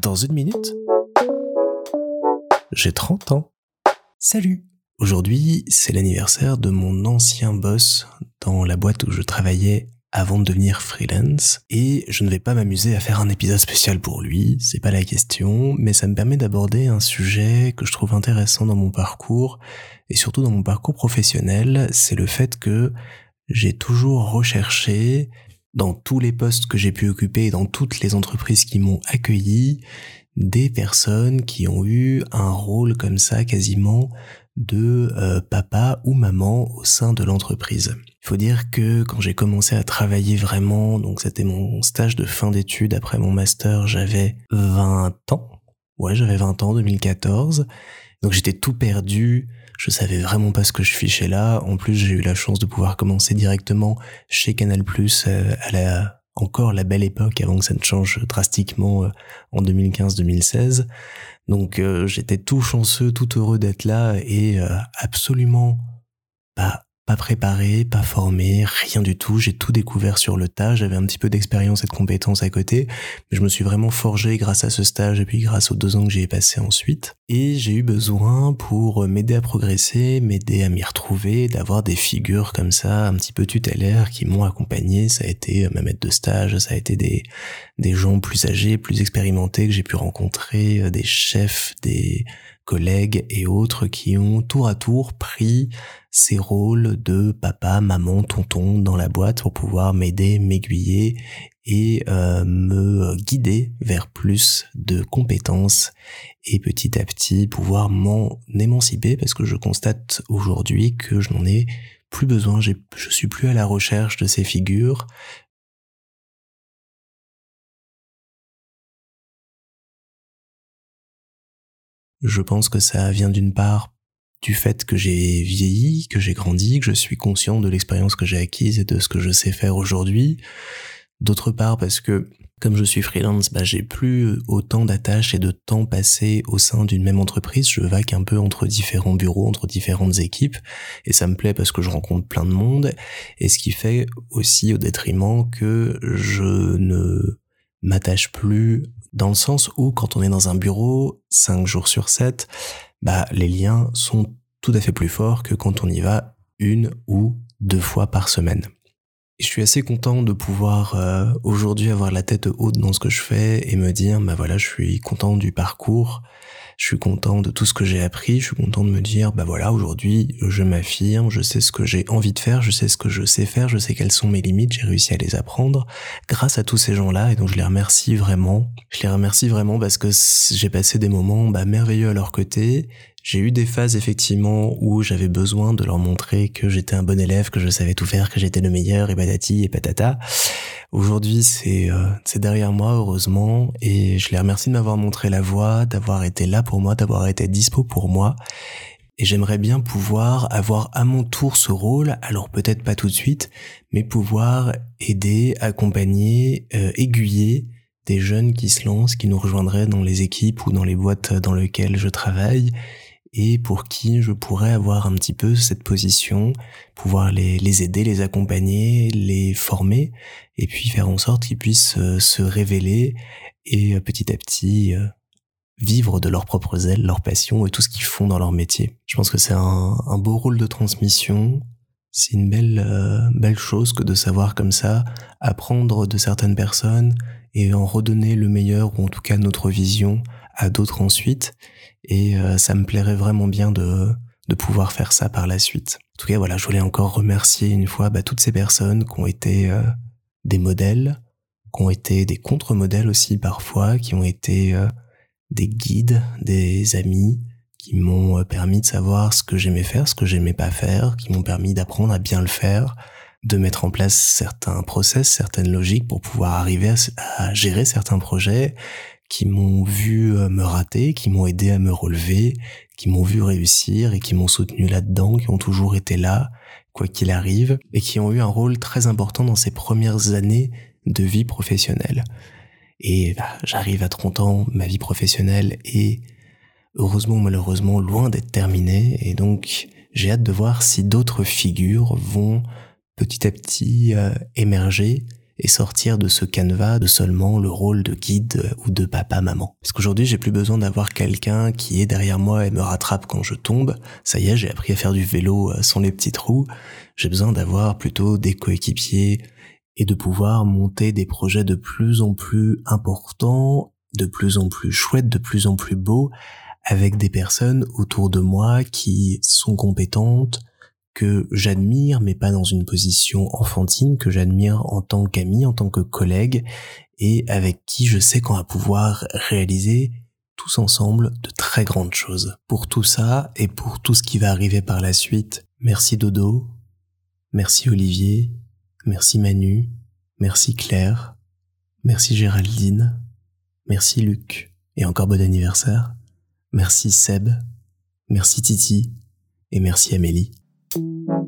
Dans une minute, j'ai 30 ans. Salut Aujourd'hui, c'est l'anniversaire de mon ancien boss dans la boîte où je travaillais avant de devenir freelance et je ne vais pas m'amuser à faire un épisode spécial pour lui, c'est pas la question, mais ça me permet d'aborder un sujet que je trouve intéressant dans mon parcours et surtout dans mon parcours professionnel, c'est le fait que j'ai toujours recherché dans tous les postes que j'ai pu occuper dans toutes les entreprises qui m'ont accueilli des personnes qui ont eu un rôle comme ça quasiment de euh, papa ou maman au sein de l'entreprise. Il faut dire que quand j'ai commencé à travailler vraiment, donc c'était mon stage de fin d'études après mon master, j'avais 20 ans. Ouais, j'avais 20 ans, 2014. Donc j'étais tout perdu, je savais vraiment pas ce que je fichais là. En plus, j'ai eu la chance de pouvoir commencer directement chez Canal+, euh, à la encore la belle époque avant que ça ne change drastiquement euh, en 2015-2016. Donc euh, j'étais tout chanceux, tout heureux d'être là et absolument pas préparé, pas formé, rien du tout. J'ai tout découvert sur le tas. J'avais un petit peu d'expérience et de compétences à côté, mais je me suis vraiment forgé grâce à ce stage et puis grâce aux deux ans que j'ai passé ensuite. Et j'ai eu besoin pour m'aider à progresser, m'aider à m'y retrouver, d'avoir des figures comme ça, un petit peu tutélaires qui m'ont accompagné. Ça a été ma maître de stage, ça a été des, des gens plus âgés, plus expérimentés que j'ai pu rencontrer, des chefs, des collègues et autres qui ont tour à tour pris ces rôles de papa, maman, tonton dans la boîte pour pouvoir m'aider, m'aiguiller et euh, me guider vers plus de compétences et petit à petit pouvoir m'en émanciper parce que je constate aujourd'hui que je n'en ai plus besoin, je suis plus à la recherche de ces figures, Je pense que ça vient d'une part du fait que j'ai vieilli, que j'ai grandi, que je suis conscient de l'expérience que j'ai acquise et de ce que je sais faire aujourd'hui. D'autre part parce que comme je suis freelance, bah, j'ai plus autant d'attaches et de temps passé au sein d'une même entreprise. Je vague un peu entre différents bureaux, entre différentes équipes, et ça me plaît parce que je rencontre plein de monde, et ce qui fait aussi au détriment que je ne m'attache plus dans le sens où quand on est dans un bureau 5 jours sur 7, bah les liens sont tout à fait plus forts que quand on y va une ou deux fois par semaine. Je suis assez content de pouvoir euh, aujourd'hui avoir la tête haute dans ce que je fais et me dire bah voilà, je suis content du parcours je suis content de tout ce que j'ai appris, je suis content de me dire, bah voilà, aujourd'hui, je m'affirme, je sais ce que j'ai envie de faire, je sais ce que je sais faire, je sais quelles sont mes limites, j'ai réussi à les apprendre grâce à tous ces gens-là, et donc je les remercie vraiment. Je les remercie vraiment parce que j'ai passé des moments bah, merveilleux à leur côté, j'ai eu des phases effectivement où j'avais besoin de leur montrer que j'étais un bon élève, que je savais tout faire, que j'étais le meilleur et patati et patata. Aujourd'hui, c'est euh, c'est derrière moi heureusement et je les remercie de m'avoir montré la voie, d'avoir été là pour moi, d'avoir été dispo pour moi. Et j'aimerais bien pouvoir avoir à mon tour ce rôle, alors peut-être pas tout de suite, mais pouvoir aider, accompagner, euh, aiguiller des jeunes qui se lancent, qui nous rejoindraient dans les équipes ou dans les boîtes dans lesquelles je travaille et pour qui je pourrais avoir un petit peu cette position, pouvoir les, les aider, les accompagner, les former, et puis faire en sorte qu'ils puissent euh, se révéler et euh, petit à petit euh, vivre de leurs propres ailes, leur passion et tout ce qu'ils font dans leur métier. Je pense que c'est un, un, beau rôle de transmission, c'est une belle, belle chose que de savoir comme ça, apprendre de certaines personnes et en redonner le meilleur, ou en tout cas notre vision, à d'autres ensuite. Et euh, ça me plairait vraiment bien de, de pouvoir faire ça par la suite. En tout cas, voilà, je voulais encore remercier une fois bah, toutes ces personnes qui ont été euh, des modèles, qui ont été des contre-modèles aussi parfois, qui ont été euh, des guides, des amis, qui m'ont permis de savoir ce que j'aimais faire, ce que j'aimais pas faire, qui m'ont permis d'apprendre à bien le faire, de mettre en place certains process, certaines logiques pour pouvoir arriver à gérer certains projets, qui m'ont vu euh, me rater, qui m'ont aidé à me relever, qui m'ont vu réussir et qui m'ont soutenu là-dedans, qui ont toujours été là, quoi qu'il arrive, et qui ont eu un rôle très important dans ces premières années de vie professionnelle. Et bah, j'arrive à 30 ans, ma vie professionnelle est heureusement ou malheureusement loin d'être terminée, et donc j'ai hâte de voir si d'autres figures vont petit à petit euh, émerger et sortir de ce canevas de seulement le rôle de guide ou de papa-maman. Parce qu'aujourd'hui, j'ai plus besoin d'avoir quelqu'un qui est derrière moi et me rattrape quand je tombe. Ça y est, j'ai appris à faire du vélo euh, sans les petites roues. J'ai besoin d'avoir plutôt des coéquipiers et de pouvoir monter des projets de plus en plus importants, de plus en plus chouettes, de plus en plus beaux, avec des personnes autour de moi qui sont compétentes, que j'admire, mais pas dans une position enfantine, que j'admire en tant qu'ami, en tant que collègue, et avec qui je sais qu'on va pouvoir réaliser tous ensemble de très grandes choses. Pour tout ça et pour tout ce qui va arriver par la suite, merci Dodo, merci Olivier, merci Manu, merci Claire, merci Géraldine, merci Luc, et encore bon anniversaire, merci Seb, merci Titi, et merci Amélie. Thank you.